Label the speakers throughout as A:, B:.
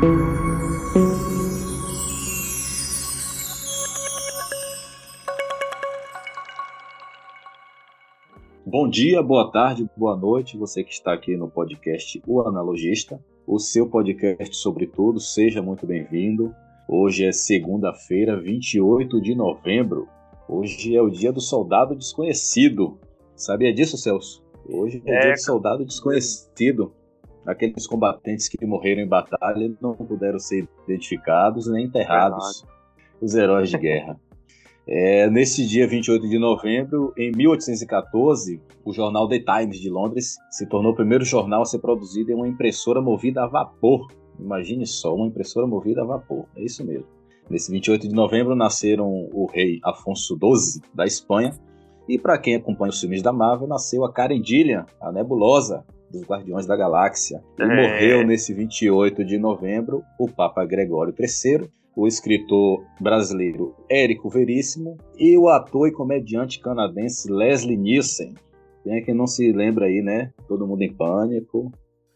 A: Bom dia, boa tarde, boa noite, você que está aqui no podcast O Analogista, o seu podcast sobre tudo, seja muito bem-vindo. Hoje é segunda-feira, 28 de novembro. Hoje é o dia do soldado desconhecido. Sabia disso, Celso? Hoje é, é dia do soldado desconhecido. Aqueles combatentes que morreram em batalha não puderam ser identificados nem enterrados. Verdade. Os heróis de guerra. É, nesse dia 28 de novembro, em 1814, o jornal The Times de Londres se tornou o primeiro jornal a ser produzido em uma impressora movida a vapor. Imagine só, uma impressora movida a vapor. É isso mesmo. Nesse 28 de novembro nasceram o rei Afonso XII da Espanha e para quem acompanha os filmes da Marvel, nasceu a Karen Gillian, a nebulosa dos Guardiões da Galáxia. E é. morreu nesse 28 de novembro o Papa Gregório III, o escritor brasileiro Érico Veríssimo e o ator e comediante canadense Leslie Nielsen. Quem é que não se lembra aí, né? Todo mundo em pânico.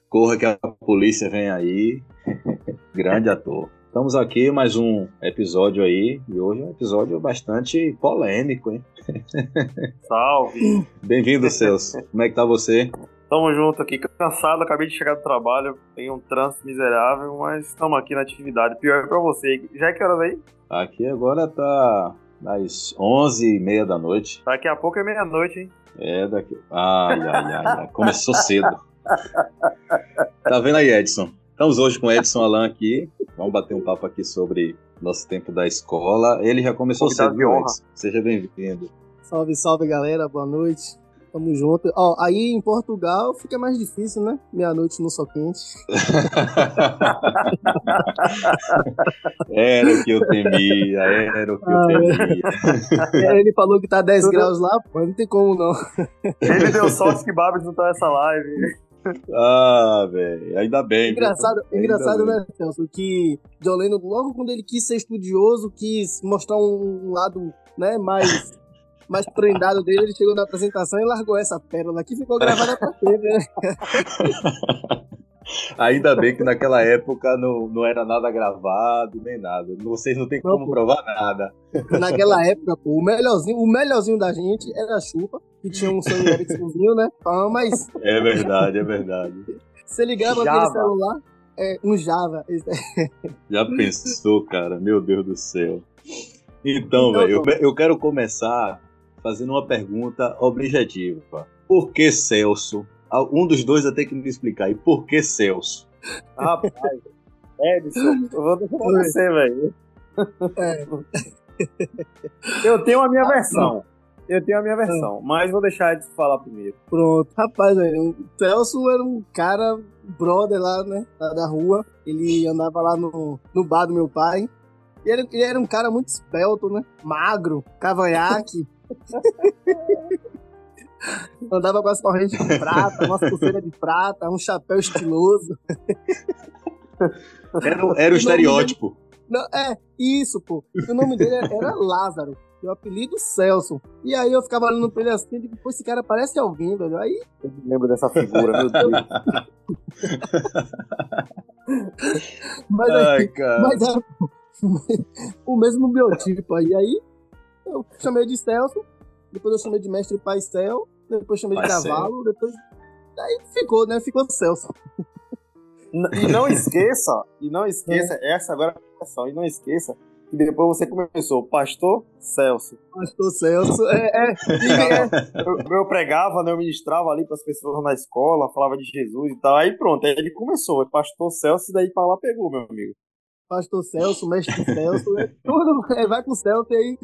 A: Corra que a polícia vem aí. Grande ator. Estamos aqui mais um episódio aí e hoje é um episódio bastante polêmico, hein?
B: Salve!
A: Bem-vindo, Celso. Como é que tá você?
B: Tamo junto aqui, cansado, acabei de chegar do trabalho, tem um trânsito miserável, mas estamos aqui na atividade. Pior é pra você. Já é que horas aí?
A: Aqui agora tá às 11h30 da noite.
B: Daqui a pouco é meia-noite, hein?
A: É, daqui. Ai, ai, ai, ai. Começou cedo. tá vendo aí, Edson? Estamos hoje com Edson Alan aqui. Vamos bater um papo aqui sobre nosso tempo da escola. Ele já começou cedo, viu, Edson? Seja bem-vindo.
C: Salve, salve, galera. Boa noite. Tamo junto. Ó, aí em Portugal fica mais difícil, né? Meia-noite no sol quente.
A: era o que eu temia, era o que ah, eu temia.
C: É, ele falou que tá 10 Tudo... graus lá, pô, não tem como não.
B: Ele deu sorte que Babs não tá nessa live.
A: Ah, velho, ainda bem.
C: Engraçado,
A: ainda
C: engraçado bem. né, Celso? Que John Lennon, logo quando ele quis ser estudioso, quis mostrar um lado né, mais mais prendado dele, ele chegou na apresentação e largou essa pérola que ficou gravada pra sempre, né?
A: Ainda bem que naquela época não, não era nada gravado, nem nada. Vocês não tem como provar nada.
C: Naquela época, pô, o melhorzinho, o melhorzinho da gente era a Chupa, que tinha um Sony Ericssonzinho, né? Ah, mas.
A: É verdade, é verdade.
C: Você ligava Java. aquele celular, é, um Java.
A: Já pensou, cara? Meu Deus do céu. Então, então velho, eu, eu quero começar fazendo uma pergunta objetiva. Por que Celso? Ah, um dos dois vai ter que me explicar. E por que Celso?
B: Rapaz, Edson, eu vou deixar pra você, velho. É. Eu tenho a minha versão. Eu tenho a minha versão, mas vou deixar Edson falar primeiro.
C: Pronto. Rapaz, velho, o Celso era um cara, brother lá, né, lá da rua. Ele andava lá no, no bar do meu pai. E ele, ele era um cara muito espelto, né? Magro, cavanhaque. Andava com as correntes de prata, umas pulseiras de prata, um chapéu estiloso.
A: Era, era o estereótipo.
C: Não, é, isso, pô. O nome dele era Lázaro. E o apelido Celso. E aí eu ficava olhando pra ele assim, e digo, pô, esse cara parece alguém, velho. Aí.
B: Eu me lembro dessa figura, meu Deus.
C: mas, Ai, aí, mas era o mesmo biotipo aí. Aí eu chamei de Celso, depois eu chamei de Mestre Paistel, depois chamei de Cavalo, depois. Aí ficou, né? Ficou Celso.
B: E não esqueça, e não esqueça, é. essa agora é e não esqueça que depois você começou, Pastor Celso.
C: Pastor Celso, é. é,
B: é. Eu, eu, pregava, né, eu ministrava ali para as pessoas na escola, falava de Jesus e tal. Aí pronto, aí ele começou, Pastor Celso, e daí para lá pegou, meu amigo.
C: Pastor Celso, Mestre Celso, é tudo é, vai com o Celso aí.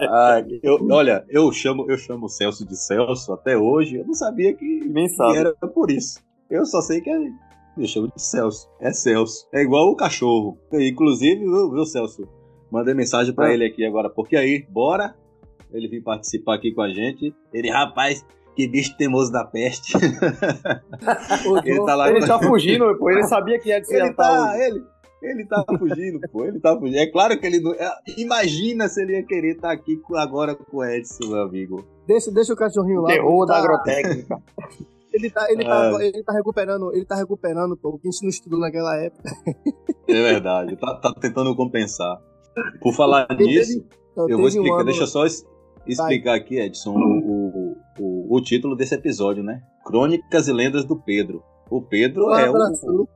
A: ah, eu, olha, eu chamo, eu chamo o Celso de Celso até hoje. Eu não sabia que, Nem sabe. que era por isso. Eu só sei que é, eu chamo de Celso. É Celso. É igual o cachorro. Inclusive, viu, viu Celso? Mandei mensagem para ah. ele aqui agora. Porque aí, bora? Ele vir participar aqui com a gente. Ele, rapaz, que bicho teimoso da peste.
B: ele tá lá. Ele tá fugindo, pô. Ele sabia que ia
A: ele tá, ele, ele tá fugindo, pô. Ele tá fugindo. É claro que ele não. É, imagina se ele ia querer estar tá aqui agora com o Edson, meu amigo.
C: Deixa, deixa o cachorrinho lá.
B: Terror da tá... agrotécnica.
C: Ele tá, ele, tá, é. ele tá recuperando, ele tá recuperando pô, o que a gente não estudou naquela época.
A: É verdade, tá, tá tentando compensar. Por falar nisso, eu vou explicar, um ano... deixa eu só explicar aqui, Edson, o, o, título desse episódio, né? Crônicas e Lendas do Pedro. O Pedro um é o,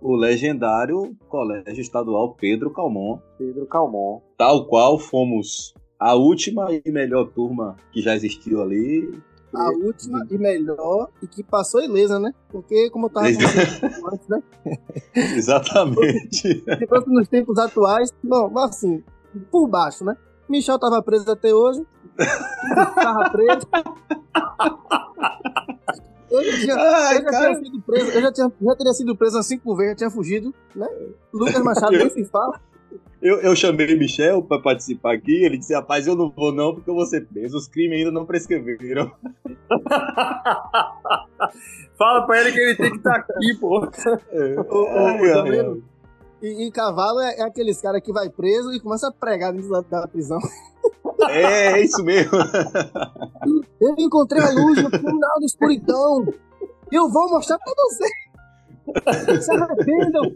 A: o legendário Colégio Estadual Pedro Calmon.
B: Pedro Calmon.
A: Tal qual fomos a última e melhor turma que já existiu ali.
C: A última e melhor e que passou ilesa, né? Porque, como eu tava antes, né?
A: Exatamente.
C: Se fosse nos tempos atuais, bom, assim, por baixo, né? Michel tava preso até hoje. tava preso. Eu já, tinha, Ai, eu já tinha sido preso, eu já, tinha, já teria sido preso umas cinco vezes, já tinha fugido, né? Lucas Machado nem se fala.
A: Eu, eu chamei Michel para participar aqui, ele disse, rapaz, eu não vou não, porque eu vou ser preso, os crimes ainda não prescreveram.
B: Fala pra ele que ele tem que estar tá aqui, pô. É.
C: O, o, e, e, cavalo é, é aqueles caras que vai preso e começa a pregar dentro da, da prisão.
A: É, é isso mesmo.
C: Eu encontrei a luz no final do escuridão. Eu vou mostrar pra você. Se arrependam.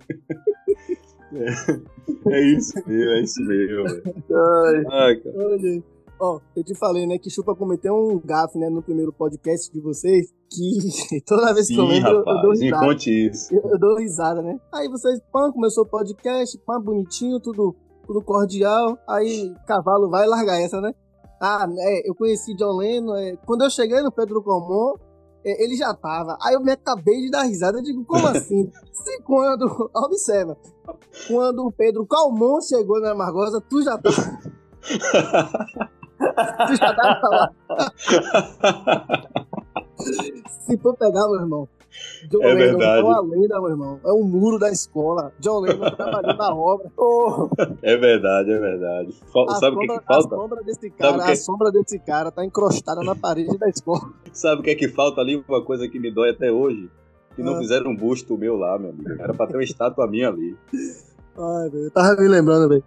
A: É, é isso mesmo, é isso mesmo. Ai, Ai cara.
C: Olha. Ó, eu te falei, né, que Chupa cometeu um gafe, né, no primeiro podcast de vocês, que toda vez que
A: Sim,
C: eu lembro,
A: rapaz,
C: eu dou risada.
A: conte isso.
C: Eu, eu, dou risada, né? Aí vocês, pã, começou o podcast, pã, bonitinho, tudo, tudo cordial, aí cavalo vai largar essa, né? Ah, é, eu conheci John Lennon, é, quando eu cheguei no Pedro Comon, é, ele já tava. Aí eu me acabei de dar risada, eu digo, como assim? Se quando, observa, quando o Pedro Calmon chegou na Margosa, tu já tava... tu já tava lá. Se for pegar, meu irmão, John é Lennon verdade. é uma lenda, meu irmão. É um muro da escola. John Lennon trabalhando na obra. Oh.
A: É verdade, é verdade.
C: A Sabe o que, que falta? A sombra desse cara, que... a sombra desse cara tá encrostada na parede da escola.
A: Sabe o que é que falta ali? Uma coisa que me dói até hoje. Que não ah. fizeram um busto meu lá, meu amigo. Era pra ter uma estátua minha ali.
C: Ai, velho. Eu tava me lembrando, velho.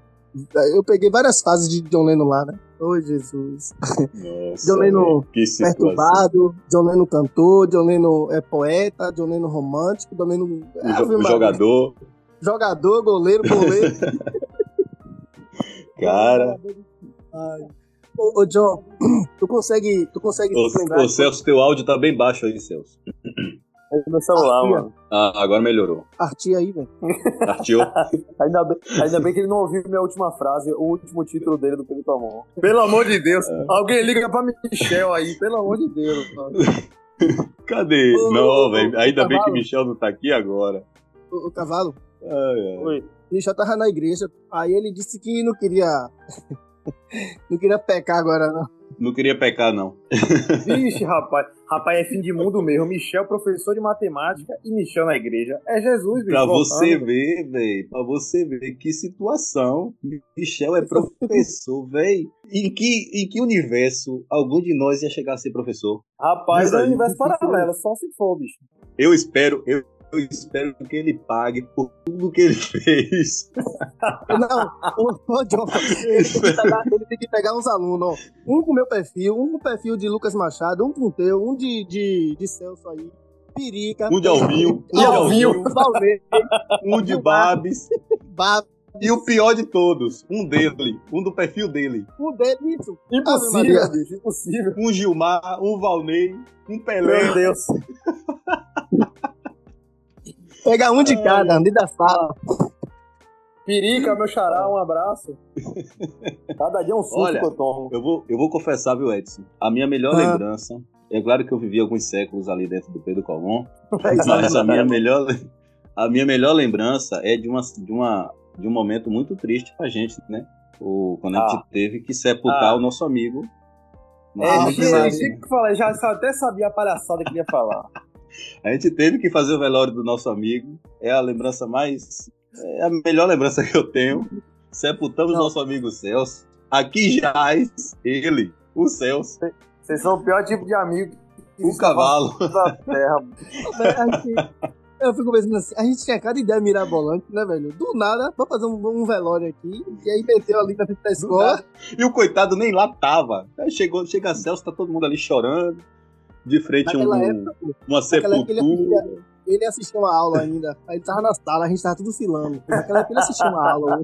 C: Eu peguei várias fases de John Lennon lá, né? Oh, Jesus. Nossa, John Lennon perturbado, John Lennon cantor, John Lennon é poeta, John Lennon romântico, John Lennon...
A: O jogador.
C: Jogador, goleiro, goleiro.
A: Cara...
C: Ai. Ô, ô, John, tu consegue, tu consegue
A: ô, Ô, Celso, teu áudio tá bem baixo aí, Celso.
B: É meu celular, Artia. mano.
A: Ah, agora melhorou.
C: Artia aí, velho.
A: Artiou.
B: ainda, bem, ainda bem que ele não ouviu minha última frase, o último título dele do Pedro Tomon. Pelo amor de Deus. É. Alguém liga pra Michel aí, pelo amor de Deus.
A: Cadê? Ô, não, velho. Ainda bem que Michel não tá aqui agora.
C: O, o cavalo? Ai, ai. Oi. Michel tava na igreja, aí ele disse que não queria. não queria pecar agora, não.
A: Não queria pecar, não.
B: Vixe, rapaz. Rapaz, é fim de mundo mesmo. Michel, professor de matemática, e Michel na igreja. É Jesus, bicho.
A: Pra voltando. você ver, velho. Pra você ver que situação. Michel é professor, velho. Em que, em que universo algum de nós ia chegar a ser professor?
B: Rapaz, é um universo paralelo, só se for, bicho.
A: Eu espero, eu, eu espero que ele pague por tudo que ele fez.
C: Não, o, o John, ele tem, pegar, ele tem, que pegar, uns alunos, um com o meu perfil, um com o perfil de Lucas Machado, um com o teu, um de, de, de Celso aí, Pirica.
A: Um de Alvinho.
C: Um de Alvinho.
A: Um de Babs. Babs. E o pior de todos, um dele, um do perfil dele.
C: Um dele, isso.
B: Impossível, bicho, impossível.
A: Um Gilmar, um Valnei, um Pelé.
B: Meu Deus.
C: Pega um de cada, dentro da sala.
B: Pirica, meu xará, um abraço. Cada dia é um susto
A: Olha,
B: que eu tomo.
A: Eu vou, eu vou confessar, viu, Edson? A minha melhor ah. lembrança. É claro que eu vivi alguns séculos ali dentro do Pedro Colombo, mas a minha melhor, a minha melhor lembrança é de, uma, de, uma, de um momento muito triste pra gente, né? O, quando ah. a gente ah. teve que sepultar ah. o nosso amigo.
B: É, ah, que falar, já até sabia a palhaçada que ia falar.
A: A gente teve que fazer o velório do nosso amigo. É a lembrança mais. É a melhor lembrança que eu tenho. Sepultamos Não. nosso amigo Celso. Aqui jaz ele, o Celso.
B: Vocês são o pior tipo de amigo.
A: O cavalo.
B: Da terra.
C: Eu fico pensando assim, a gente tinha cada ideia mirabolante, né, velho? Do nada, vamos fazer um, um velório aqui, e aí meteu ali na frente da escola.
A: E o coitado nem lá tava. Aí chegou, chega a Celso, tá todo mundo ali chorando. De frente a um, época, uma sepultura.
C: Ele, ele assistia uma aula ainda. Aí ele tava na sala, a gente tava tudo filando. Naquela época ele assistia uma aula.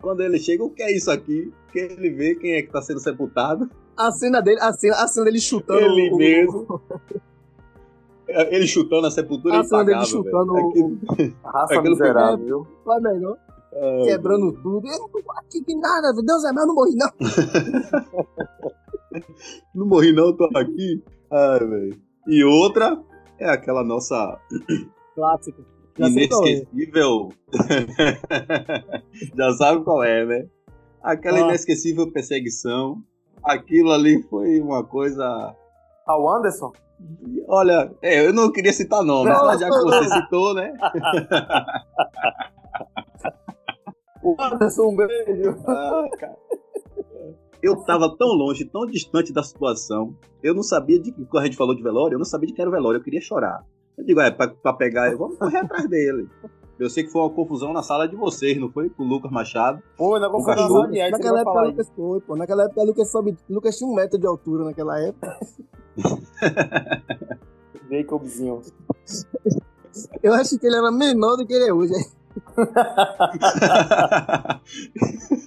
A: Quando ele chega, o que é isso aqui? Que ele vê quem é que tá sendo sepultado.
C: A cena dele, a cena, a cena dele chutando.
A: Ele o, mesmo. Ele chutando a sepultura
C: a cena dele chutando o...
B: a raça miserável, viu?
C: Foi melhor. Ah, Quebrando tudo. Eu não tô aqui que nada, Deus é meu, eu não morri não.
A: não morri não, tô aqui. Ai, velho. E outra é aquela nossa...
C: Clássica.
A: Já inesquecível. Já sabe qual é, né? Aquela ah. inesquecível perseguição. Aquilo ali foi uma coisa.
B: Ao Anderson?
A: Olha, é, eu não queria citar nome, mas já que você citou, né?
B: o Anderson, um beijo. Ah,
A: eu tava tão longe, tão distante da situação. Eu não sabia de que, quando a gente falou de velório, eu não sabia de que era o velório, eu queria chorar. Eu digo, é, pra, pra pegar, vamos correr atrás dele. Eu sei que foi uma confusão na sala de vocês, não foi? Com o Lucas Machado.
B: Foi, na confusão
C: de Naquela época o Lucas foi, pô. Naquela época o Lucas, soube, Lucas tinha um metro de altura naquela época.
B: Jacobzinho.
C: Eu acho que ele era menor do que ele é hoje.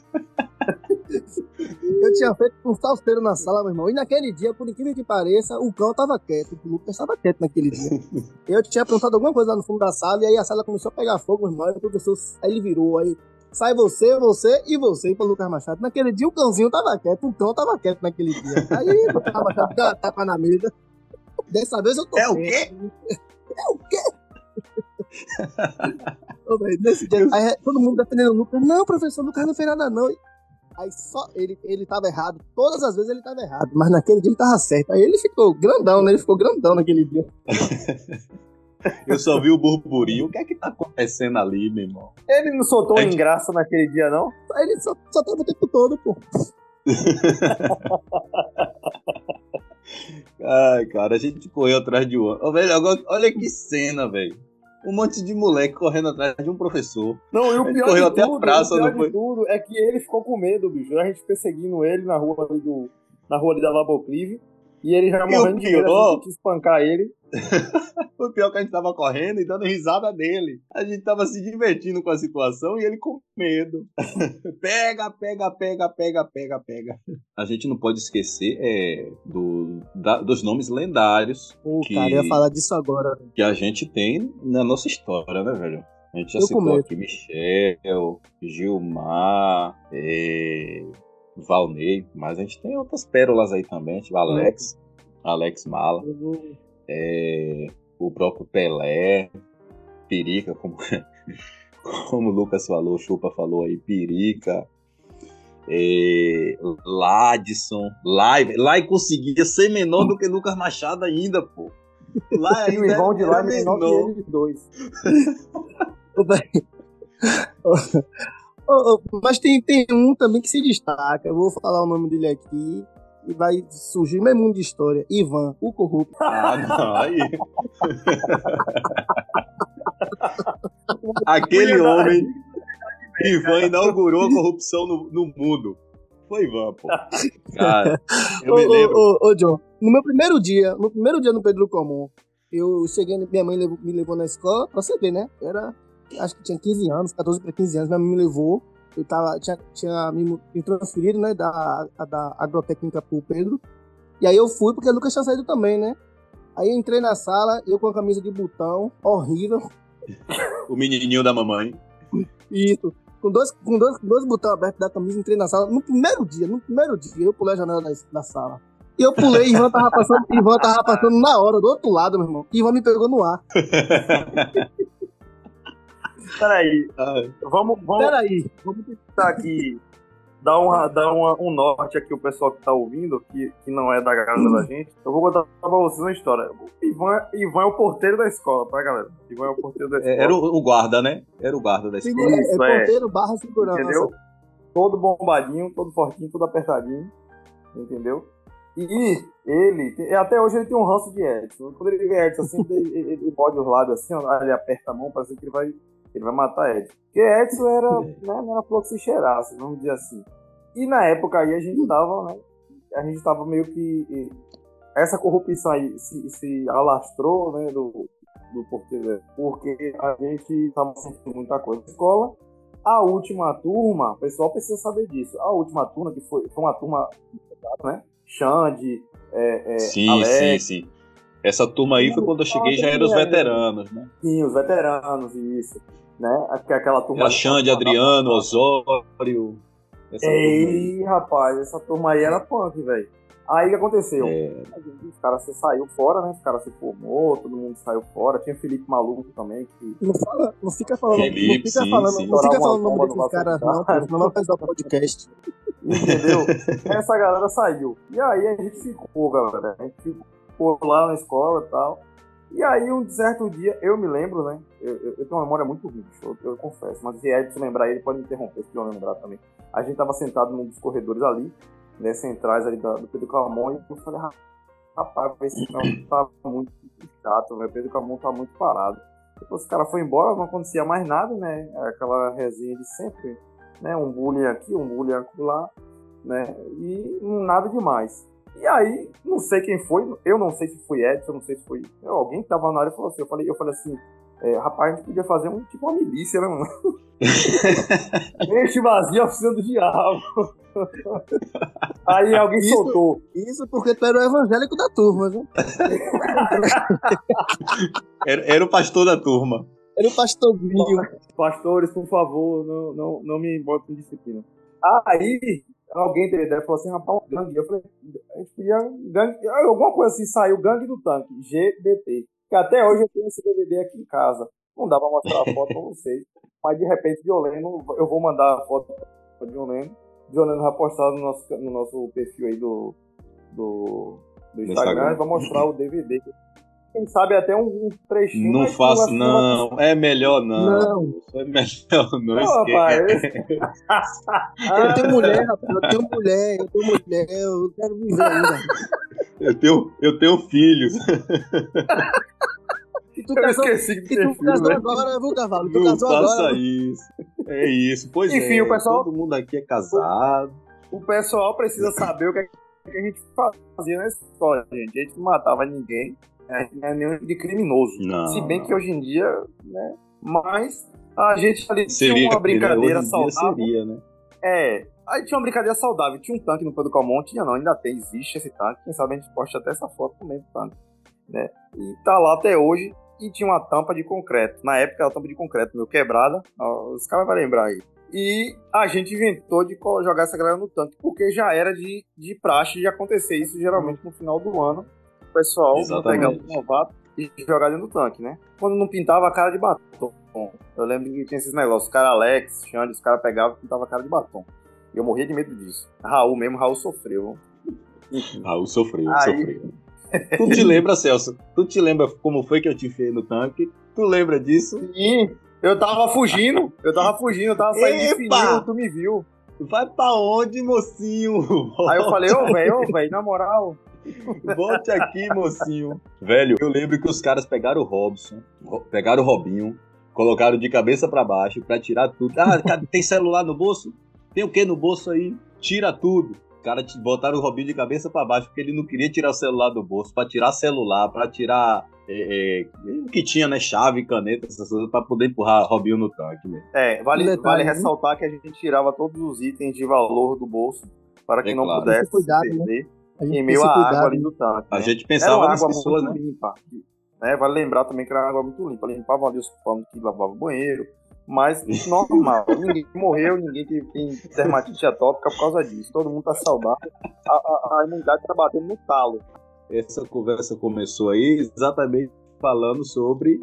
C: Eu tinha feito um salseiro na sala, meu irmão. E naquele dia, por incrível que pareça, o cão tava quieto. O Lucas tava quieto naquele dia. Eu tinha perguntado alguma coisa lá no fundo da sala, e aí a sala começou a pegar fogo, meu irmão. Aí o professor, aí ele virou, aí sai você, você e você e pro Lucas Machado. Naquele dia o cãozinho tava quieto, o cão tava quieto naquele dia. Aí o Lucas Machado deu uma tapa na mesa. Dessa vez eu tô
A: É o quê?
C: É o quê? Ô, véio, nesse dia, aí, todo mundo defendendo o Lucas. Não, professor, o Lucas não fez nada, não. Aí só ele, ele tava errado. Todas as vezes ele tava errado. Mas naquele dia ele tava certo. Aí ele ficou grandão, né? Ele ficou grandão naquele dia.
A: Eu só vi o burburinho. O que é que tá acontecendo ali, meu irmão?
B: Ele não soltou é... engraça naquele dia, não?
C: Ele só, só tava o tempo todo, pô.
A: Ai, cara, a gente correu atrás de um. Oh, velho, agora, olha que cena, velho um monte de moleque correndo atrás de um professor.
B: Não, e o pior, correu de, até tudo, a praça, o pior de tudo é que ele ficou com medo, bicho. A gente perseguindo ele na rua ali do, na rua ali da Laboclive. E ele já morrendo de medo, a gente quis espancar ele.
A: o pior é que a gente tava correndo e dando risada dele. A gente tava se divertindo com a situação e ele com medo. pega, pega, pega, pega, pega, pega. A gente não pode esquecer é, do, da, dos nomes lendários.
C: Pô, que, cara, eu ia falar disso agora.
A: Que a gente tem na nossa história, né, velho? A gente já eu citou aqui Michel, Gilmar, é, Valnei, mas a gente tem outras pérolas aí também, tipo Alex, Alex Mala. Uhum é, o próprio Pelé, Perica, como, como o Lucas falou, Chupa falou aí, Perica, é, Ladson, Lai, Lai conseguia ser menor do que Lucas Machado ainda, pô.
B: Lá e o irmão de Lai é menor que eles dois.
C: Mas tem, tem um também que se destaca, eu vou falar o nome dele aqui, e vai surgir mesmo mundo de história. Ivan, o corrupto.
A: Ah, não, aí. Aquele homem, Ivan inaugurou a corrupção no, no mundo. Foi Ivan, pô. Cara, eu ô, me lembro.
C: Ô, ô, ô, John, no meu primeiro dia, no primeiro dia no Pedro Comum, eu cheguei, minha mãe me levou na escola, pra você ver, né? Eu era, acho que tinha 15 anos, 14 para 15 anos, minha mãe me levou eu tava, tinha, tinha me, me transferido, né, da, da agrotécnica pro Pedro. E aí eu fui, porque o Lucas tinha saído também, né? Aí entrei na sala, eu com a camisa de botão, horrível.
A: O menininho da mamãe.
C: Isso. Com dois, com dois, dois botões abertos da camisa, entrei na sala. No primeiro dia, no primeiro dia, eu pulei a janela da, da sala. E eu pulei, Ivan tava passando, Ivan tava passando na hora, do outro lado, meu irmão. Ivan me pegou no ar.
B: Peraí. Vamos, vamos, Peraí. vamos tentar aqui dar, uma, dar uma, um norte aqui o pessoal que tá ouvindo, que, que não é da casa da gente. Eu vou contar pra vocês uma história. Ivan, Ivan é o porteiro da escola, tá, galera? Ivan é o porteiro da é, escola.
A: Era o, o guarda, né? Era o guarda da escola.
C: Sim, é, Isso, é, porteiro barra segurança.
B: Entendeu? Todo bombadinho, todo fortinho, todo apertadinho. Entendeu? E ele, até hoje ele tem um ranço de Edson. Quando ele vê Edson assim, ele, ele, ele bode os lábios assim, ele aperta a mão, parece que ele vai ele vai matar Edson. Porque Edson era, né, não era flor que se cheirasse, vamos dizer assim. E na época aí a gente tava, né? A gente tava meio que essa corrupção aí se, se alastrou, né, do, do porteiro, porque a gente estava sentindo muita coisa na escola. A última turma, o pessoal precisa saber disso. A última turma, que foi, foi uma turma, né? Xande, é, é,
A: sim,
B: Alex,
A: sim, sim. Essa turma aí foi quando eu cheguei, já eram os veteranos, né?
B: Sim, os veteranos, isso. Né? Aquela turma.
A: Era Xande, Adriano, Osório.
B: Ei, rapaz, essa turma aí era punk, velho. Aí o que aconteceu? É. Os caras se saiu fora, né? Os caras se formou, todo mundo saiu fora. Tinha Felipe Maluco também. Que...
C: Não, fala, não fica falando. Felipe, não fica sim, falando, sim. Não fica falando o nome desses caras, não, não vai fazer o podcast.
B: Entendeu? Essa galera saiu. E aí a gente ficou, galera. A gente ficou lá na escola e tal. E aí, um certo dia, eu me lembro, né? Eu, eu, eu tenho uma memória muito ruim, eu, eu, confesso. Mas se Edson lembrar, ele pode me interromper se eu lembrar também. A gente tava sentado num dos corredores ali né, centrais ali da, do Pedro Camon, e eu falei, rapaz, esse não tá muito chato, o Pedro Camon tá muito parado. Depois o cara foi embora, não acontecia mais nada, né? Aquela resenha de sempre, né? Um bullying aqui, um bullying lá, né? E nada demais. E aí, não sei quem foi, eu não sei se foi Edson, não sei se foi alguém que tava na área e falou assim, eu falei, eu falei assim, é, rapaz, a gente podia fazer um tipo uma milícia, né, mano? Enche vazio a oficina do diabo. Aí alguém
C: isso,
B: soltou.
C: Isso porque tu era o evangélico da turma, viu?
A: era, era o pastor da turma.
C: Era o pastor Binho.
B: Pastores, por favor, não, não, não me botem em disciplina. Aí, alguém teve ideia falou assim, rapaz, um gangue. Eu falei, a gente podia. Gangue, alguma coisa assim saiu, gangue do tanque, GBT. Que até hoje eu tenho esse DVD aqui em casa. Não dá pra mostrar a foto pra vocês. Mas de repente, Violeno, eu vou mandar a foto pra Violeno. Violeno vai postar no nosso, no nosso perfil aí do, do, do Instagram, Instagram. vai mostrar o DVD. Quem sabe até um, um trechinho.
A: Não faço, não. Vai... É melhor não. Não. É melhor não. não rapaz,
C: eu tenho mulher, rapaz. Eu tenho mulher, eu tenho mulher, eu quero viver ainda.
A: Eu tenho, eu tenho filhos.
B: E tu eu casou, esqueci de ter
C: tu filho, casou né? agora, viu, Cavalo? Tu
A: não
C: casou
A: faça
C: agora.
A: isso. É isso. Pois
B: Enfim,
A: é,
B: o pessoal...
A: todo mundo aqui é casado.
B: O pessoal precisa saber o que a gente fazia na escola, gente. A gente não matava ninguém. Né? Não é nenhum de criminoso.
A: Não.
B: Se bem que hoje em dia, né? Mas a gente ali seria, tinha uma brincadeira saudável.
A: Seria, né?
B: É, Aí tinha uma brincadeira saudável. Tinha um tanque no Pedro Calmon, tinha não, ainda tem, existe esse tanque. Quem sabe a gente posta até essa foto também do tanque. Né? E tá lá até hoje e tinha uma tampa de concreto. Na época era tampa de concreto meio quebrada, os caras vão lembrar aí. E a gente inventou de jogar essa galera no tanque, porque já era de, de praxe de acontecer isso geralmente no final do ano. Pessoal pegar um novato e jogar dentro do tanque, né? Quando não pintava a cara de batom. Eu lembro que tinha esses negócios, os caras Alex, Xande, os caras pegavam e pintavam a cara de batom. E eu morria de medo disso. Raul mesmo, Raul sofreu.
A: Raul sofreu, Aí, sofreu. Tu te lembra, Celso? Tu te lembra como foi que eu te fiz no tanque? Tu lembra disso?
B: Sim, eu tava fugindo. Eu tava fugindo, eu tava saindo Epa! de fininho, tu me viu.
A: Vai pra onde, mocinho?
B: Aí eu falei, ô, velho, ô, velho, na moral.
A: Volte aqui, mocinho. Velho, eu lembro que os caras pegaram o Robson, pegaram o Robinho, colocaram de cabeça para baixo para tirar tudo. Ah, tem celular no bolso? Tem o que no bolso aí? Tira tudo cara botaram o Robinho de cabeça para baixo porque ele não queria tirar o celular do bolso, para tirar celular, para tirar é, é, o que tinha, né? Chave, caneta, essas coisas, pra poder empurrar o Robinho no tanque. Né?
B: É, vale, detalhe, vale ressaltar que a gente tirava todos os itens de valor do bolso para que é não claro. pudesse cuidado, se né? Né? em meio à água ali do tanque.
A: A né? gente pensava nas pessoas,
B: né? Limpa. né? Vale lembrar também que era água muito limpa. Limpavam ali os panos que lavavam o banheiro, mas normal, ninguém morreu, ninguém tem dermatite atópica por causa disso. Todo mundo tá saudável. A, a, a imunidade tá batendo no talo.
A: Essa conversa começou aí exatamente falando sobre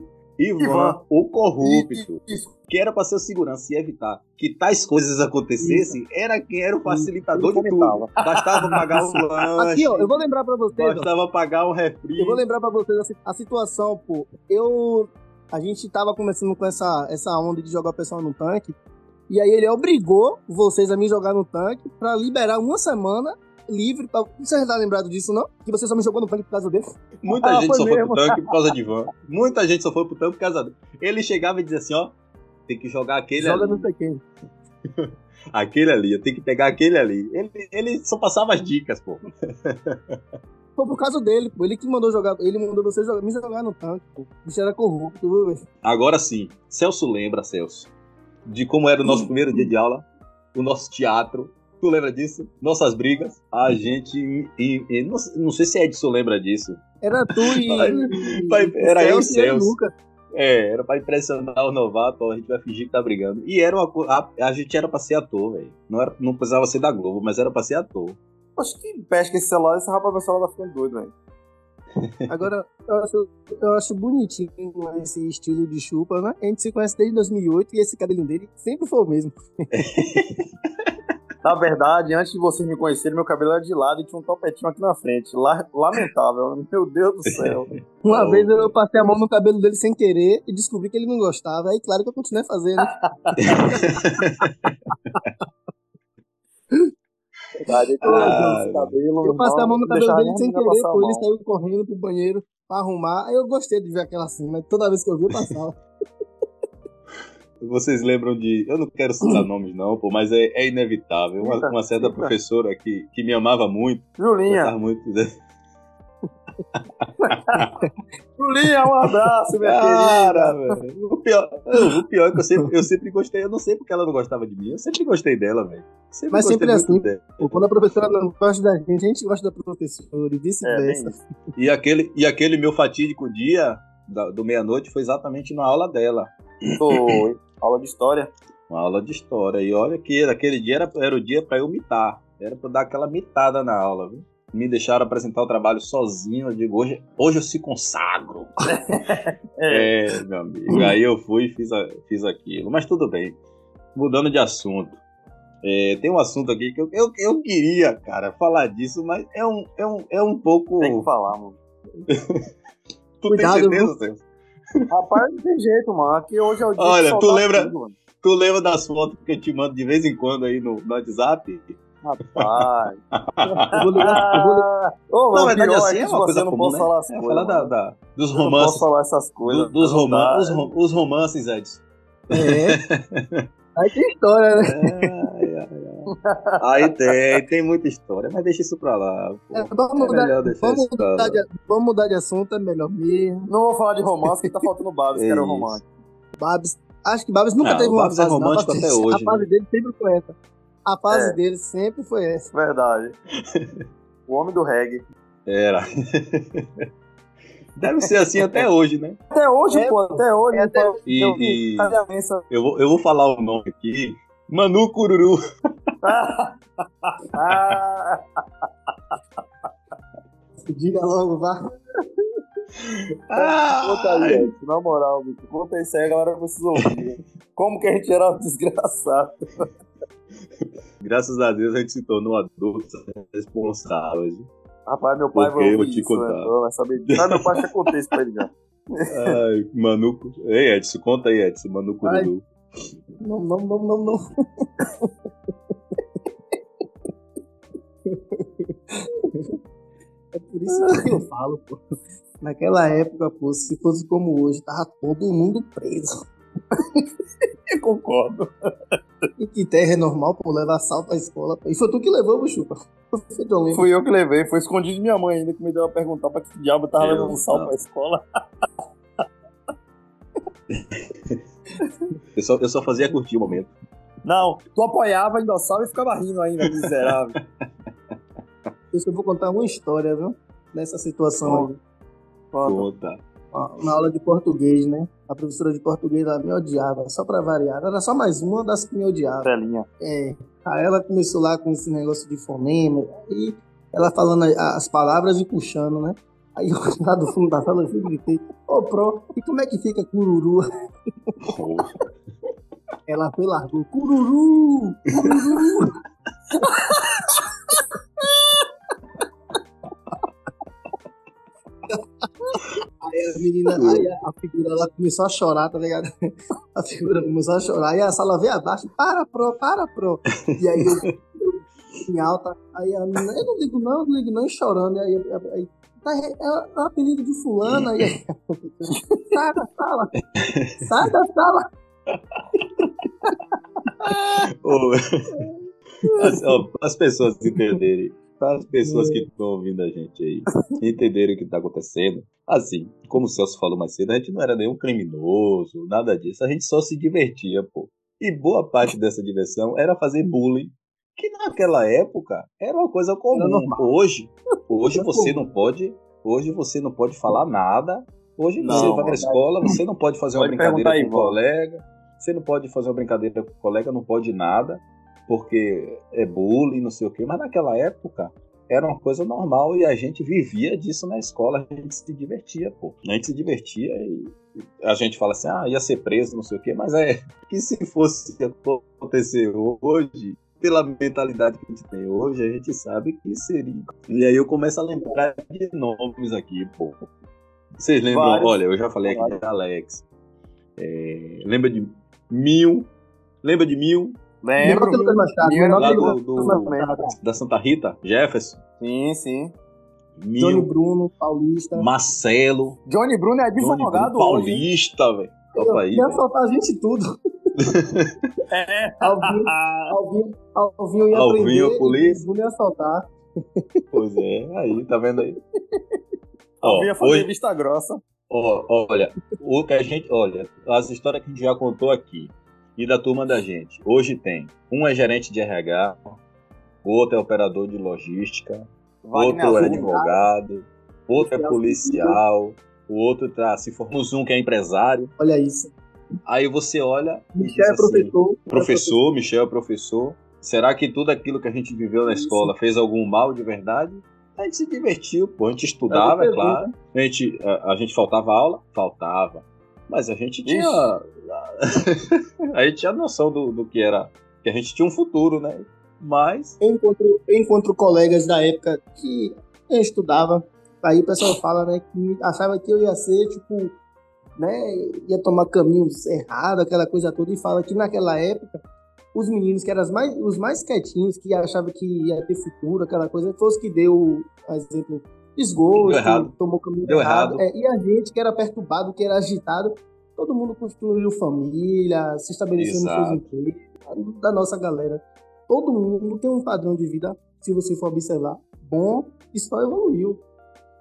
A: Ivan, Ivan. o corrupto. Que era para ser o segurança e evitar que tais coisas acontecessem, era quem era o facilitador de tudo. Bastava pagar um lanche.
C: Aqui, ó, eu vou lembrar para vocês.
A: Bastava ó, pagar um refri.
C: Eu vou lembrar para vocês a situação, pô. Eu a gente tava começando com essa, essa onda de jogar o pessoal no tanque. E aí ele obrigou vocês a me jogar no tanque para liberar uma semana livre. Pra... Você tá lembrado disso, não? Que você só me jogou no tanque por causa dele?
A: Muita ah, gente só mesmo. foi pro tanque por causa de Van. Muita gente só foi pro tanque por causa dele. Ele chegava e dizia assim, ó, tem que jogar aquele
C: Joga
A: ali.
C: no tanque.
A: aquele ali, eu tenho que pegar aquele ali. Ele, ele só passava as dicas, pô.
C: Foi por causa dele, pô. Ele que mandou jogar. Ele mandou você jogar, me jogar no tanque, pô. O bicho era corrupto, viu?
A: Agora sim, Celso lembra, Celso, de como era o nosso primeiro dia de aula, o nosso teatro. Tu lembra disso? Nossas brigas. A gente. E, e, não, não, sei se Edson lembra disso.
C: Era tu e.
A: Pai, era eu e Celso. É, era pra impressionar o novato, a gente vai fingir que tá brigando. E era uma a, a gente era pra ser ator, velho. Não, era, não precisava ser da Globo, mas era pra ser ator.
B: Acho que pesca esse celular, esse rapaz vai celular tá ficando doido, velho.
C: Agora, eu acho, eu acho bonitinho esse estilo de chupa, né? A gente se conhece desde 2008 e esse cabelinho dele sempre foi o mesmo.
B: Na verdade, antes de vocês me conhecerem, meu cabelo era de lado e tinha um topetinho aqui na frente. Lamentável. Meu Deus do céu.
C: Uma oh. vez eu passei a mão no cabelo dele sem querer e descobri que ele não gostava. Aí, claro que eu continuei fazendo.
B: Verdade, ah, cabelo,
C: eu passei a mão no cabelo dele sem querer, pô, ele saiu correndo pro banheiro pra arrumar. Aí eu gostei de ver aquela cena. Toda vez que eu vi, eu passava.
A: Vocês lembram de. Eu não quero citar nomes, não, pô, mas é, é inevitável. Uma, uma certa professora que, que me amava muito.
B: Julinha.
A: Muito...
B: Julinha, um abraço, minha Cara,
A: velho. O pior, o pior é que eu sempre, eu sempre gostei. Eu não sei porque ela não gostava de mim. Eu sempre gostei dela, velho.
C: Mas sempre assim. Dela. Quando a professora não gosta da gente, a gente gosta da professora e vice-versa.
A: É, e, aquele, e aquele meu fatídico dia da, do meia-noite foi exatamente na aula dela.
B: Foi. Aula de história.
A: Uma aula de história. E olha que aquele dia era, era o dia para eu mitar. Era para dar aquela mitada na aula, viu? Me deixaram apresentar o trabalho sozinho. Eu digo, hoje, hoje eu se consagro. é. é, meu amigo. Aí eu fui e fiz, fiz aquilo. Mas tudo bem. Mudando de assunto. É, tem um assunto aqui que eu, eu, eu, queria, cara, falar disso, mas é um, é um, é um pouco.
B: Tem que falar, mano.
A: tu Cuidado, tem certeza?
B: Rapaz, não tem jeito, mano. Aqui hoje é o dia
A: Olha, tu lembra, tudo, tu lembra das fotos que eu te mando de vez em quando aí no, no WhatsApp?
B: Rapaz. eu vou ligar. Eu vou ligar. Oh,
A: não, verdade, assim é uma coisa não comum, né? falar as é, coisas. Falar da, da, dos romances. não posso
B: falar essas coisas.
A: Do, dos roman os, os romances, Edson.
C: É. Aí tem história, né?
A: É, é, Aí tem, tem muita história, mas deixa isso pra lá.
C: É, vamos, é mudar, vamos, mudar de, vamos, mudar de, assunto, é melhor mesmo.
B: Não vou falar de romance, que tá faltando o Babs, que era o romântico.
C: Babs, acho que Babs nunca não, teve uma
A: fase. É romântico até hoje.
C: A fase né? dele sempre foi essa. A fase é. dele sempre foi essa.
B: Verdade. o homem do reggae.
A: Era. Deve ser assim até hoje, né?
B: Até hoje, é, pô, até hoje. É, até...
A: E, eu, e... eu, vou, eu vou falar o nome aqui. Manu Cururu.
C: Diga logo, vá.
B: Ah, conta aí, Edson, na moral, bicho. Conta isso aí, a galera precisa ouvir. Como que a gente era desgraçado?
A: Graças a Deus a gente se tornou adultos responsáveis.
B: Rapaz, meu pai
A: Porque vai ouvir te contar.
B: Né? Vai saber. Ah, meu pai já contei isso pra ele já.
A: Ai, Manuco. Ei, Edson, conta aí, Edson. Manuco Dudu.
C: Não, não, não, não, não. É por isso que eu falo, pô. Naquela época, pô, se fosse como hoje, tava todo mundo preso.
B: eu concordo.
C: E que terra é normal, pô, levar sal pra escola. E foi tu que levou, Buchupa.
B: Fui eu que levei, foi escondido de minha mãe ainda, que me deu a perguntar pra que diabo tava eu levando sal pra escola.
A: eu, só, eu só fazia curtir o momento.
B: Não, tu apoiava, endossava e ficava rindo ainda, miserável.
C: Eu só vou contar uma história, viu? Nessa situação aí.
A: Conta.
C: Na aula de português, né? A professora de português ela me odiava, só pra variar. Era só mais uma das que me odiava.
B: Telinha.
C: É. Aí ela começou lá com esse negócio de fonema. E ela falando as palavras e puxando, né? Aí eu lá do fundo da sala eu gritei, ô oh, pro, e como é que fica cururu? Ela foi largou, cururu! Cururu! Aí a menina, aí a, figura ela começou a chorar, tá ligado? A figura começou a chorar, aí a sala veio abaixo, para, pro, para, pro. E aí eu, em alta, aí a menina, eu não digo não, eu não digo não, chorando, aí, aí tá, é, é o apelido de fulano, aí sai da sala, sai da sala.
A: as, as pessoas entenderem para as pessoas que estão ouvindo a gente aí entenderem o que está acontecendo. Assim, como o Celso falou mais cedo, a gente não era nenhum criminoso, nada disso. A gente só se divertia, pô. E boa parte dessa diversão era fazer bullying, que naquela época era uma coisa comum. Hoje, hoje você não pode, hoje você não pode falar nada. Hoje não, você vai para a escola, você não pode fazer pode uma brincadeira com o colega, você não pode fazer uma brincadeira com o colega, não pode nada porque é bullying, não sei o quê, mas naquela época era uma coisa normal e a gente vivia disso na escola, a gente se divertia, pô. A gente se divertia e a gente fala assim, ah, ia ser preso, não sei o quê, mas é que se fosse acontecer hoje, pela mentalidade que a gente tem hoje, a gente sabe que seria. E aí eu começo a lembrar de nomes aqui, pô. Vocês lembram? Vários. Olha, eu já falei aqui de Alex. É, lembra de Mil? Lembra de Mil?
B: Lembro.
A: Lembro lá do, do, da Santa Rita, Jefferson.
B: Sim, sim.
C: Mil. Johnny Bruno, Paulista.
A: Marcelo.
B: Johnny Bruno é advogado
A: Bruno, Paulista, velho.
C: Topa aí. Ia soltar a gente tudo. É. Alvinho, Alvinho, Alvinho ia Alvinho, prender,
A: polícia.
C: Bruno ia soltar.
A: Pois é, aí, tá vendo aí?
B: Alvinho ia fazer hoje... vista grossa.
A: Ó, olha, o que a gente, olha, as histórias que a gente já contou aqui, e da turma da gente. Hoje tem um é gerente de RH, outro é operador de logística, Wagner outro é advogado, outro é policial, o outro tá se formando um que é empresário.
C: Olha isso.
A: Aí você olha.
C: Michel é professor.
A: Assim, professor, Michel é professor. Será que tudo aquilo que a gente viveu na escola fez algum mal de verdade? A gente se divertiu, pô. A gente estudava, é claro. A gente, a, a gente faltava aula? Faltava. Mas a gente tinha. a gente tinha noção do, do que era. Que a gente tinha um futuro, né? Mas.
C: Eu encontro, eu encontro colegas da época que eu estudava. Aí o pessoal fala, né, que achava que eu ia ser, tipo, né, ia tomar caminhos errados, aquela coisa toda, e fala que naquela época os meninos que eram mais, os mais quietinhos, que achavam que ia ter futuro, aquela coisa, foi os que deu, por exemplo, desgosto, tomou caminho Deu errado. errado. É, e a gente que era perturbado, que era agitado, todo mundo construiu família, se estabeleceu nos seus empregos, da nossa galera. Todo mundo tem um padrão de vida, se você for observar, bom e só evoluiu.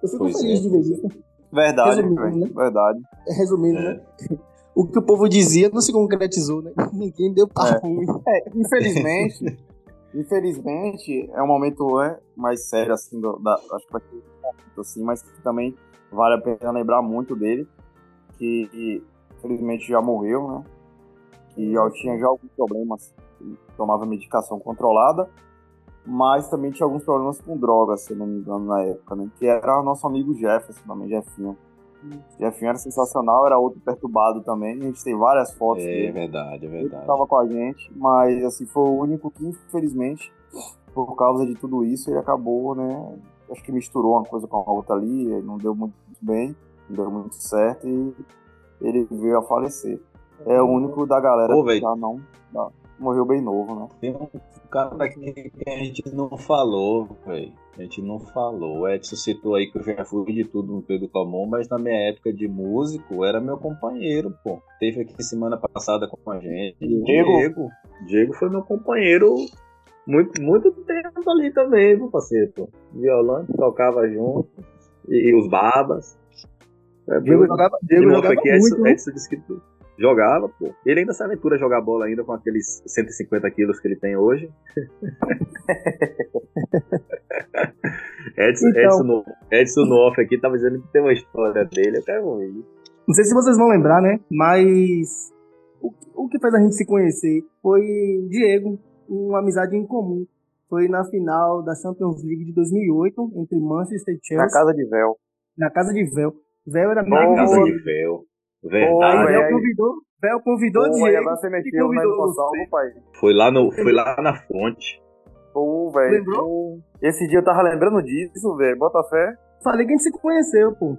C: Eu fico pois feliz é, de ver isso.
B: Verdade, Resumindo, né? verdade.
C: Resumindo, é. né? O que o povo dizia não se concretizou, né? Ninguém deu papo é. ruim.
B: É, infelizmente, infelizmente, é um momento né, mais sério, assim, do, da, acho que vai ter assim, mas que também vale a pena lembrar muito dele, que infelizmente já morreu, né? Que já tinha já alguns problemas, tomava medicação controlada, mas também tinha alguns problemas com drogas, se não me engano, na época, né? Que era nosso amigo Jefferson, também, Jeffinho. Jeffinho era sensacional, era outro perturbado também. A gente tem várias fotos.
A: É
B: dele.
A: verdade, é verdade. Ele
B: estava com a gente, mas assim, foi o único que, infelizmente, por causa de tudo isso, ele acabou, né? acho que misturou uma coisa com a outra ali, não deu muito bem, não deu muito certo e ele veio a falecer. É o único da galera
A: Pô,
B: que já não, morreu bem novo, né?
A: Tem um cara aqui que a gente não falou, velho. A gente não falou. O Edson citou aí que eu já fui de tudo no Pedro Calmon, mas na minha época de músico era meu companheiro, pô. Teve aqui semana passada com a gente. Diego. Diego, Diego foi meu companheiro muito, muito tempo ali também, meu parceiro. Pô. Violão, tocava junto. E, e os babas.
C: É, Diego jogava, Diego
A: de
C: jogava
A: aqui, muito. Edson, Edson disse que jogava, pô. Ele ainda se aventura a jogar bola ainda com aqueles 150 quilos que ele tem hoje. Edson, então, Edson, no, Edson no off aqui tava dizendo que tem uma história dele, eu quero ouvir.
C: Não sei se vocês vão lembrar, né? Mas o, o que fez a gente se conhecer foi Diego, uma amizade em comum. Foi na final da Champions League de 2008, entre Manchester e Chelsea.
B: Na casa de Véu.
C: Na casa de Véu. Véu era
A: minha Na casa de Véu.
C: Verdade. Véu convidou, Véu convidou Pô, Diego.
B: Agora você mexeu convidou pai.
A: Foi lá, no, foi lá na fonte.
B: Pô, velho. Lembrou? Esse dia eu tava lembrando disso, velho. Bota fé.
C: Falei que a gente se conheceu, pô.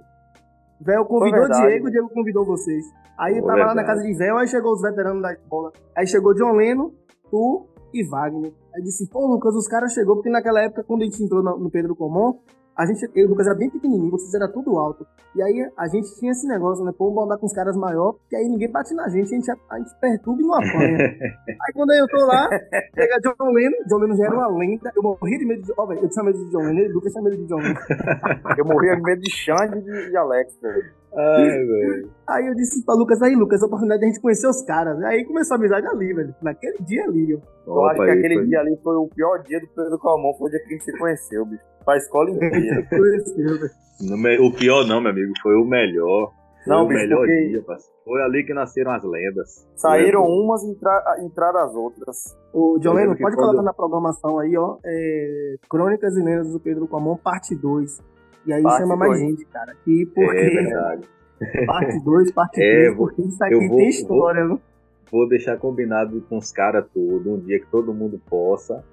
C: Véu convidou Diego, Diego convidou vocês. Aí eu tava verdade. lá na casa de Véu, aí chegou os veteranos da escola. Aí chegou John Leno, tu, e Wagner. Aí disse, pô, Lucas, os caras chegou, porque naquela época, quando a gente entrou no Pedro Comum, a gente, eu e o Lucas era bem pequenininho, vocês era tudo alto. E aí a gente tinha esse negócio, né? Pô, vamos andar com os caras maiores, porque aí ninguém bate na gente, a gente, a gente perturba e não apanha. aí quando eu tô lá, chega John Lennon, John Lennon já era uma lenda, eu morria de medo de. Ó, oh, velho, eu tinha medo de John Lennon, o Lucas tinha medo de John Lennon.
B: eu morria de medo de Xande e de, de Alex, velho.
A: Ai, velho.
C: Aí eu disse pra Lucas, aí, Lucas, a oportunidade de a gente conhecer os caras. Aí começou a amizade ali, velho. Naquele dia ali,
B: ó. Eu acho que aí, aquele foi... dia ali foi o pior dia do Pedro Calmon, foi o dia que a gente se conheceu, bicho. Pra escola inteira.
A: o pior não, meu amigo, foi o melhor. Foi não, o bicho, melhor porque... dia, parceiro. Foi ali que nasceram as lendas.
B: Saíram umas e entra... entraram as outras.
C: O John Lennon, pode quando... colocar na programação aí, ó. É... Crônicas e Lendas do Pedro Calmon, parte 2. E aí parte chama dois. mais gente, cara. E porque... É verdade. Parte 2, parte 3, é, porque isso aqui vou, tem história, vou,
A: vou deixar combinado com os caras tudo, um dia que todo mundo possa,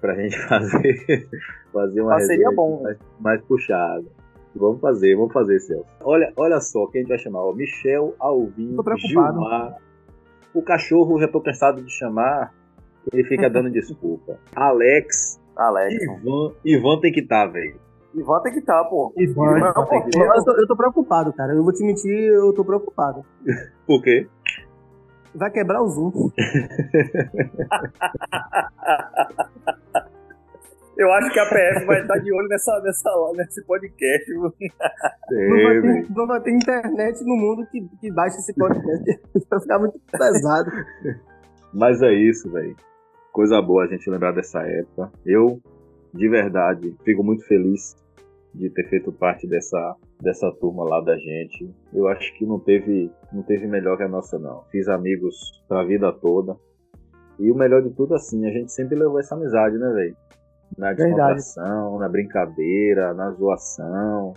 A: pra gente fazer, fazer uma
B: Mas seria bom,
A: mais, mais puxada. Vamos fazer, vamos fazer, Celso. Olha, olha só quem a gente vai chamar. Ó, Michel Alvin Gilmar. O cachorro já tô cansado de chamar, ele fica dando desculpa. Alex.
B: Alex.
A: Ivan, Ivan tem que estar, tá, velho.
B: Ivan tem que estar, tá, pô.
C: Ivan, Ivan tem que eu, tô, eu tô preocupado, cara. Eu vou te mentir, eu tô preocupado.
A: Por quê?
C: Vai quebrar o Zoom.
B: Eu acho que a PF vai estar de olho nessa, nessa, nesse podcast. Não
C: vai, ter, não vai ter internet no mundo que, que baixe esse podcast. vai ficar muito pesado.
A: Mas é isso, velho. Coisa boa a gente lembrar dessa época. Eu, de verdade, fico muito feliz de ter feito parte dessa, dessa turma lá da gente. Eu acho que não teve, não teve melhor que a nossa, não. Fiz amigos pra vida toda. E o melhor de tudo, assim, a gente sempre levou essa amizade, né, velho? Na descontração, na brincadeira, na zoação.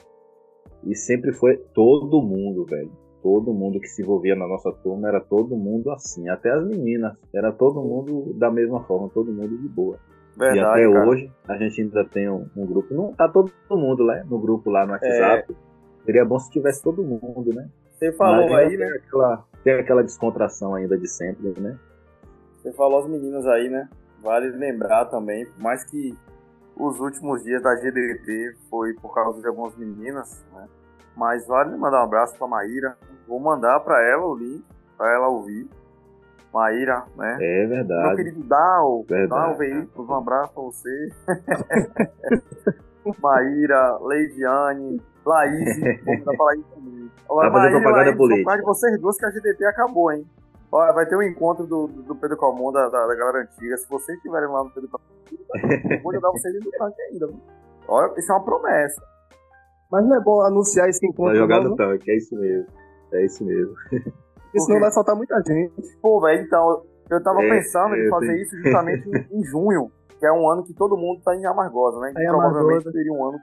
A: E sempre foi todo mundo, velho. Todo mundo que se envolvia na nossa turma era todo mundo assim. Até as meninas. Era todo mundo da mesma forma, todo mundo de boa. Verdade, e até cara. hoje a gente ainda tem um, um, grupo. Não tá todo mundo, né? No grupo lá no WhatsApp. É. Seria bom se tivesse todo mundo, né?
B: Você falou aí, né?
A: Tem aquela, tem aquela descontração ainda de sempre, né?
B: Você falou as meninas aí, né? Vale lembrar também, por mais que os últimos dias da GDT foi por causa de algumas meninas, né? Mas vale mandar um abraço pra Maíra. Vou mandar pra ela o link, pra ela ouvir. Maíra, né?
A: É verdade.
B: Meu querido Dal, Dal Veículos, um abraço pra você. Maíra, Leidiane, Laís, vamos dar pra Laís também.
A: Vai fazer propaganda Laís, política.
B: de vocês duas que a GDT acabou, hein? Ó, vai ter um encontro do, do Pedro Calmon, da, da, da, galera antiga. Se vocês estiverem lá no Pedro Calmon, eu vou jogar vocês no tanque ainda. Viu? Olha, isso é uma promessa.
C: Mas não é bom anunciar esse encontro. Vai
A: jogar no tanque, é isso mesmo. É isso mesmo.
C: Porque senão vai faltar muita gente.
B: Pô, velho, então, eu tava é, pensando em fazer tenho... isso justamente em, junho, que é um ano que todo mundo tá em Amargosa, né? Então, provavelmente seria um ano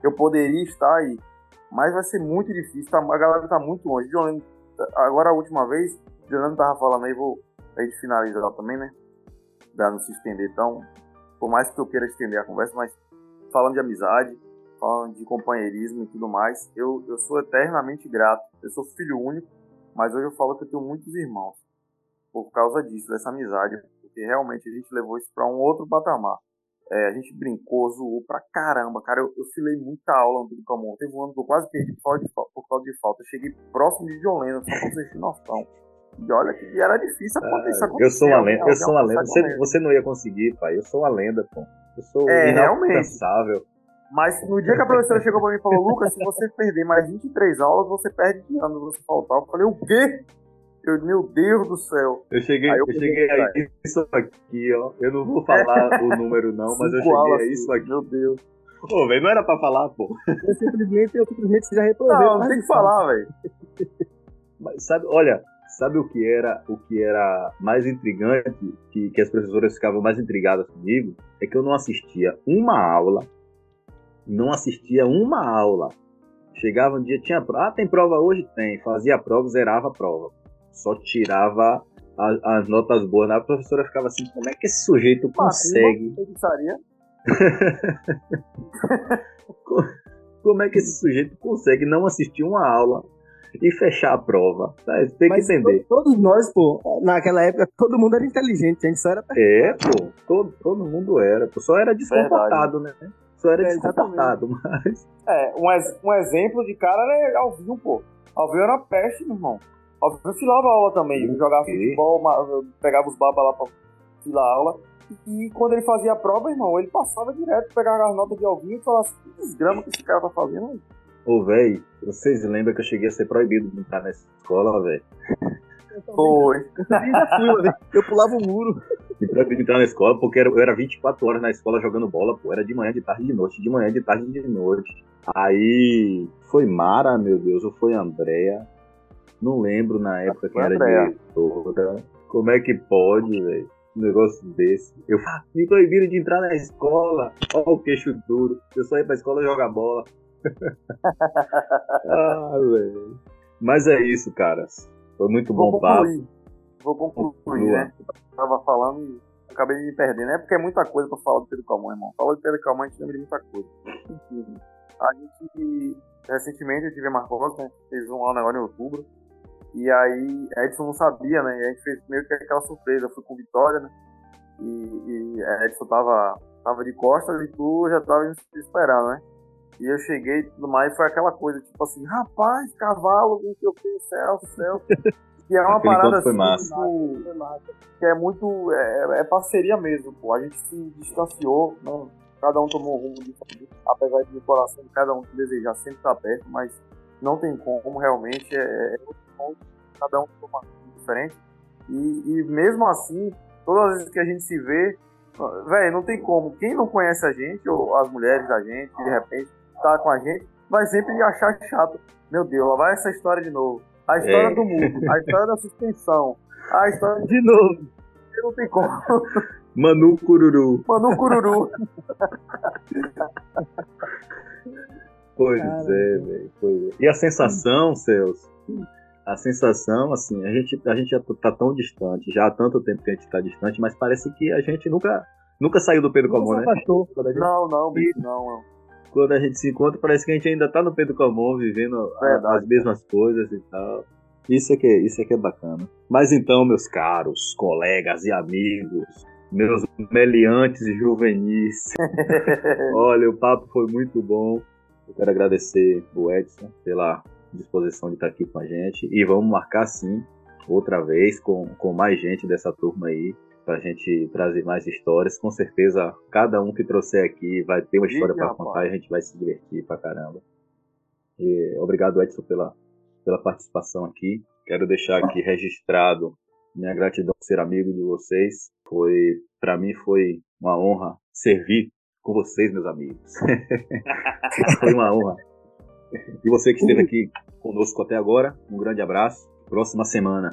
B: que eu poderia estar aí. Mas vai ser muito difícil, tá? a galera tá muito longe. agora a última vez, o Leonardo tava falando aí, vou a gente finalizar também, né? Pra não se estender tão. Por mais que eu queira estender a conversa, mas falando de amizade, falando de companheirismo e tudo mais, eu, eu sou eternamente grato. Eu sou filho único mas hoje eu falo que eu tenho muitos irmãos por causa disso, dessa amizade, porque realmente a gente levou isso para um outro patamar. É, a gente brincou, zoou pra caramba, cara. Eu, eu filei muita aula no Camon. Teve um ano que eu quase perdi por causa de, por causa de falta. Eu cheguei próximo de John Lennon, só pra vocês terem noção. E olha que era difícil acontecer.
A: Ah, eu sou uma lenda, eu sou uma lenda. Você, você, não ia conseguir, pai. Eu sou uma lenda, pô. Eu sou é, realmente.
B: Mas no dia que a professora chegou pra mim e falou, Lucas, se você perder mais 23 aulas, você perde de ano, você faltar. Eu falei, o quê? Eu, meu Deus do céu.
A: Eu cheguei, aí eu, eu cheguei a isso aqui, ó. Eu não vou falar o número não, mas eu cheguei aulas, a isso aqui.
B: Meu Deus.
A: Pô, velho, não era pra falar, pô.
C: Eu simplesmente, eu simplesmente já reprovei.
B: Não, não tem que falar, velho.
A: Mas sabe, olha, sabe o que era o que era mais intrigante, que, que as professoras ficavam mais intrigadas comigo? É que eu não assistia uma aula não assistia uma aula. Chegava um dia, tinha ah, tem prova hoje? Tem. Fazia a prova, zerava a prova. Só tirava a, as notas boas. A professora ficava assim, como é que esse sujeito consegue... como é que esse sujeito consegue não assistir uma aula e fechar a prova. Tá? Tem Mas que entender.
C: Todos nós, pô, naquela época, todo mundo era inteligente, a gente só era
A: É, pô, todo, todo mundo era. Pô, só era descomportado, Verdade. né? Só era é, desconfortado, mas.
B: É, um, um exemplo de cara era Alvinho, pô. Alvinho era peste, meu irmão. Alvinho filava aula também. Okay. Jogava futebol, pegava os babas lá pra filar aula. E quando ele fazia a prova, irmão, ele passava direto, pegava as notas de Alvinho e falava assim: que desgrama que esse cara tá fazendo aí.
A: Ô, velho, vocês lembram que eu cheguei a ser proibido de entrar nessa escola, velho?
B: Foi.
C: Eu, eu pulava o muro.
A: Me proibido de entrar na escola porque eu era 24 horas na escola jogando bola, pô. Era de manhã, de tarde, de noite, de manhã, de tarde, de noite. Aí foi Mara, meu Deus, ou foi Andréa. Não lembro na época quem era diretora. Como é que pode, velho? Um negócio desse. Eu me proibiram de entrar na escola. Ó o queixo duro. Eu só ia pra escola jogar bola. ah, velho. Mas é isso, caras. Foi muito bom papo.
B: Vou concluir, né? Eu tava falando e acabei me perdendo. É porque é muita coisa pra falar do Pedro Calmon, irmão. Falou de Pedro Calmon, a gente lembra de muita coisa. A gente, recentemente, eu tive a Marcosa, né? fez um ano agora em outubro. E aí, Edson não sabia, né? E a gente fez meio que aquela surpresa. Eu fui com Vitória, né? E, e Edson tava, tava de costas e tu já tava esperando, né? E eu cheguei e tudo mais, foi aquela coisa, tipo assim, rapaz, cavalo, não sei o que, céu, céu. Que é uma
A: Aquele
B: parada assim,
A: massa.
B: Tipo, que é muito. É, é, parceria mesmo, pô. A gente se distanciou, né? cada um tomou um rumo diferente, apesar de no coração de cada um desejar sempre estar perto, mas não tem como, realmente, é, é cada um toma um rumo diferente. E, e mesmo assim, todas as vezes que a gente se vê, velho, não tem como. Quem não conhece a gente, ou as mulheres da gente, de repente, tá com a gente, vai sempre achar chato. Meu Deus, lá vai essa história de novo. A história é. do mundo, a história da suspensão, a história de novo. Não tem como.
A: Manu Cururu.
B: Manu Cururu.
A: pois Cara, é, velho. E a sensação, Celso? A sensação, assim, a gente, a gente já tá tão distante, já há tanto tempo que a gente tá distante, mas parece que a gente nunca, nunca saiu do Pedro Comum, né?
B: Não, não, bicho, não, não
A: quando a gente se encontra, parece que a gente ainda tá no Pedro Comum, vivendo a, as mesmas coisas e tal. Isso é, que, isso é que é bacana. Mas então, meus caros colegas e amigos, meus meliantes e juvenis, olha, o papo foi muito bom. Eu quero agradecer o Edson pela disposição de estar aqui com a gente. E vamos marcar sim, outra vez, com, com mais gente dessa turma aí para a gente trazer mais histórias. Com certeza, cada um que trouxer aqui vai ter uma história para contar e a gente vai se divertir pra caramba. E obrigado, Edson, pela, pela participação aqui. Quero deixar aqui registrado minha gratidão por ser amigo de vocês. Foi, para mim, foi uma honra servir com vocês, meus amigos. foi uma honra. E você que esteve aqui conosco até agora, um grande abraço. Próxima semana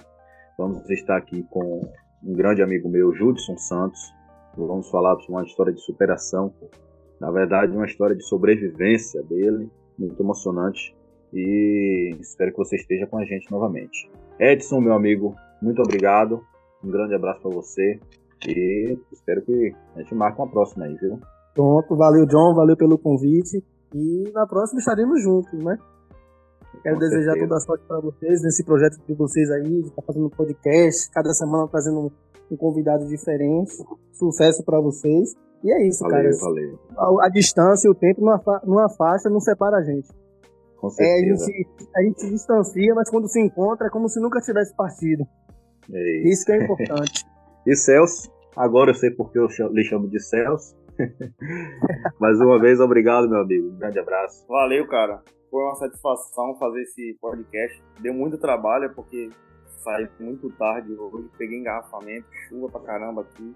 A: vamos estar aqui com um grande amigo meu, Judson Santos. Vamos falar sobre uma história de superação, na verdade, uma história de sobrevivência dele, muito emocionante. E espero que você esteja com a gente novamente. Edson, meu amigo, muito obrigado. Um grande abraço para você. E espero que a gente marque uma próxima aí, viu?
C: Pronto, valeu, John, valeu pelo convite. E na próxima estaremos juntos, né? Quero Com desejar certeza. toda a sorte para vocês nesse projeto de vocês aí, de estar tá fazendo podcast, cada semana trazendo um, um convidado diferente. Sucesso para vocês. E é isso,
A: valeu,
C: cara.
A: Valeu.
C: A, a, distância e o tempo não, afa não afasta, não separa a gente.
A: Com certeza.
C: É, a, gente, a gente se distancia, mas quando se encontra é como se nunca tivesse partido.
A: É isso.
C: isso que é importante.
A: e Celso, agora eu sei porque eu lhe chamo de Celso. Mais uma vez, obrigado, meu amigo. Um grande abraço.
B: Valeu, cara. Foi uma satisfação fazer esse podcast. Deu muito trabalho, porque saí muito tarde hoje, peguei engarrafamento, chuva pra caramba aqui.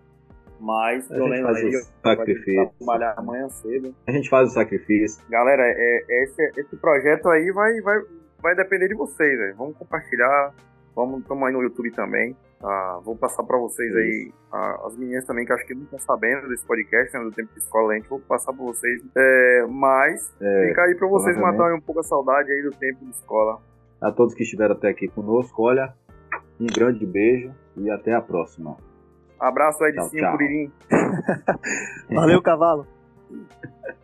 B: Mas
A: a eu lembro aí, sacrifício.
B: trabalhar amanhã cedo.
A: A gente faz o sacrifício.
B: Galera, é, é esse, esse projeto aí vai, vai, vai depender de vocês, véio. Vamos compartilhar. Vamos, estamos aí no YouTube também. Ah, vou passar para vocês aí, ah, as meninas também, que acho que não estão sabendo desse podcast, né, do tempo de escola, a gente vou passar para vocês. É, mas é, fica aí para vocês matarem um pouco a saudade aí do tempo de escola.
A: A todos que estiveram até aqui conosco, olha, um grande beijo e até a próxima.
B: Abraço aí de Curirim.
C: Valeu, cavalo.